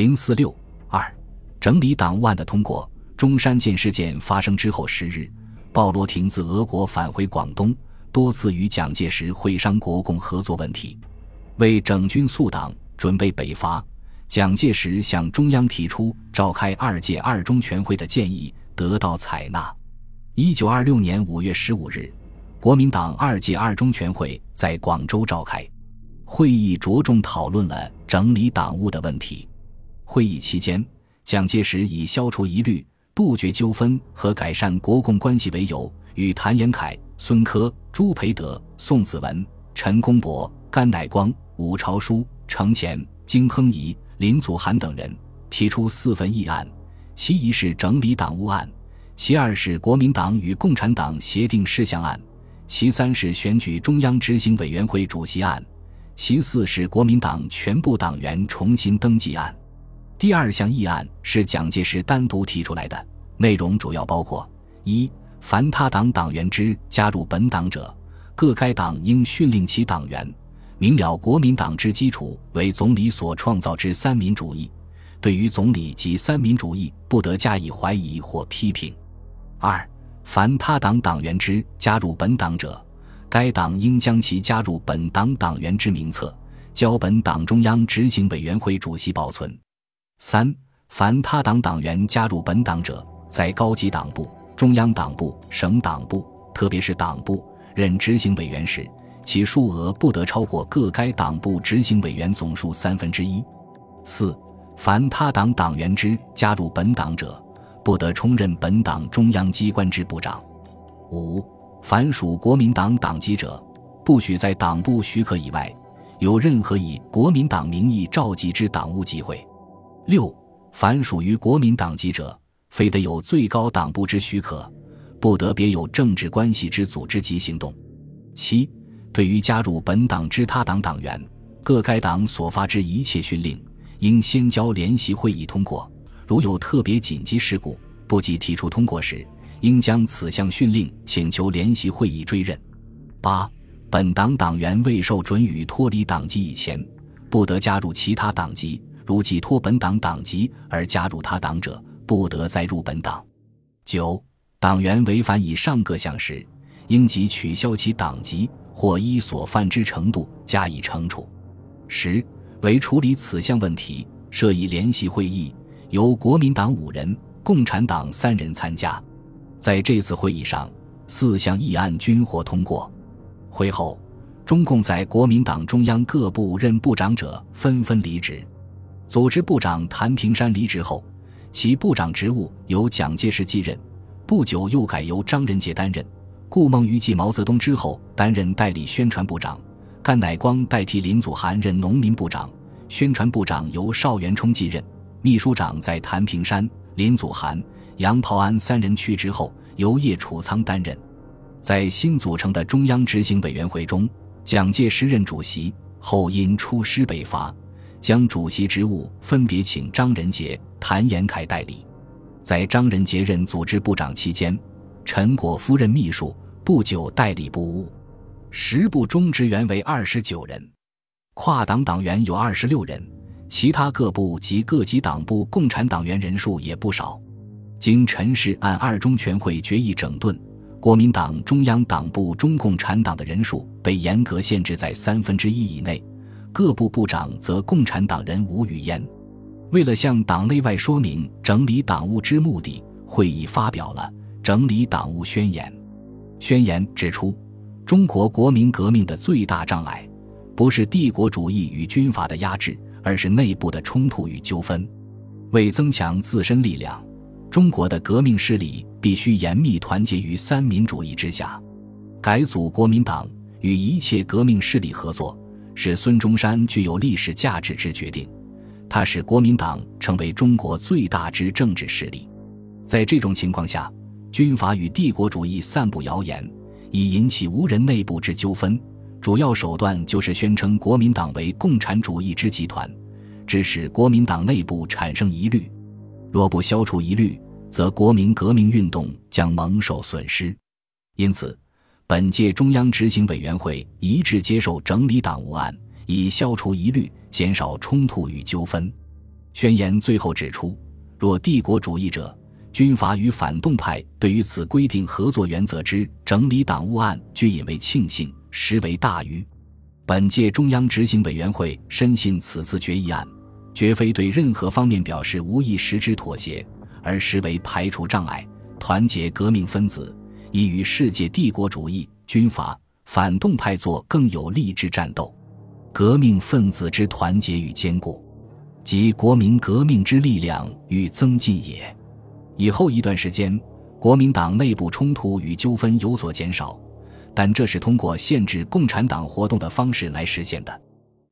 零四六二，整理党务案的通过。中山舰事件发生之后十日，鲍罗廷自俄国返回广东，多次与蒋介石会商国共合作问题。为整军肃党，准备北伐，蒋介石向中央提出召开二届二中全会的建议，得到采纳。一九二六年五月十五日，国民党二届二中全会在广州召开，会议着重讨论了整理党务的问题。会议期间，蒋介石以消除疑虑。杜绝纠纷和改善国共关系为由，与谭延闿、孙科、朱培德、宋子文、陈公博、甘乃光、伍朝书、程潜、金亨颐、林祖涵等人提出四份议案，其一是整理党务案，其二是国民党与共产党协定事项案，其三是选举中央执行委员会主席案，其四是国民党全部党员重新登记案。第二项议案是蒋介石单独提出来的。内容主要包括：一、凡他党党员之加入本党者，各该党应训令其党员，明了国民党之基础为总理所创造之三民主义，对于总理及三民主义不得加以怀疑或批评；二、凡他党党员之加入本党者，该党应将其加入本党党员之名册交本党中央执行委员会主席保存；三、凡他党党员加入本党者，在高级党部、中央党部、省党部，特别是党部任执行委员时，其数额不得超过各该党部执行委员总数三分之一。四、凡他党党员之加入本党者，不得充任本党中央机关之部长。五、凡属国民党党籍者，不许在党部许可以外，有任何以国民党名义召集之党务集会。六、凡属于国民党籍者。非得有最高党部之许可，不得别有政治关系之组织及行动。七，对于加入本党之他党党员，各该党所发之一切训令，应先交联席会议通过。如有特别紧急事故，不及提出通过时，应将此项训令请求联席会议追认。八，本党党员未受准予脱离党籍以前，不得加入其他党籍；如寄托本党党籍而加入他党者，不得再入本党。九、党员违反以上各项时，应即取消其党籍，或依所犯之程度加以惩处。十、为处理此项问题，设以联席会议，由国民党五人、共产党三人参加。在这次会议上，四项议案均获通过。会后，中共在国民党中央各部任部长者纷纷离职。组织部长谭平山离职后。其部长职务由蒋介石继任，不久又改由张仁杰担任。顾孟余继毛泽东之后担任代理宣传部长，甘乃光代替林祖涵任农民部长，宣传部长由邵元冲继任。秘书长在谭平山、林祖涵、杨炮安三人去职后，由叶楚仓担任。在新组成的中央执行委员会中，蒋介石任主席，后因出师北伐。将主席职务分别请张仁杰、谭延闿代理。在张仁杰任组织部长期间，陈果夫任秘书，不久代理部务。十部中职员为二十九人，跨党党员有二十六人，其他各部及各级党部共产党员人数也不少。经陈氏按二中全会决议整顿，国民党中央党部中共产党的人数被严格限制在三分之一以内。各部部长则共产党人无语焉。为了向党内外说明整理党务之目的，会议发表了《整理党务宣言》。宣言指出，中国国民革命的最大障碍，不是帝国主义与军阀的压制，而是内部的冲突与纠纷。为增强自身力量，中国的革命势力必须严密团结于三民主义之下，改组国民党，与一切革命势力合作。是孙中山具有历史价值之决定，他使国民党成为中国最大之政治势力。在这种情况下，军阀与帝国主义散布谣言，以引起无人内部之纠纷，主要手段就是宣称国民党为共产主义之集团，致使国民党内部产生疑虑。若不消除疑虑，则国民革命运动将蒙受损失。因此。本届中央执行委员会一致接受整理党务案，以消除疑虑，减少冲突与纠纷。宣言最后指出，若帝国主义者、军阀与反动派对于此规定合作原则之整理党务案，俱引为庆幸，实为大愚。本届中央执行委员会深信此次决议案，绝非对任何方面表示无意实质妥协，而实为排除障碍、团结革命分子，以与世界帝国主义、军阀、反动派作更有力之战斗。革命分子之团结与坚固。及国民革命之力量与增进也。以后一段时间，国民党内部冲突与纠纷有所减少，但这是通过限制共产党活动的方式来实现的。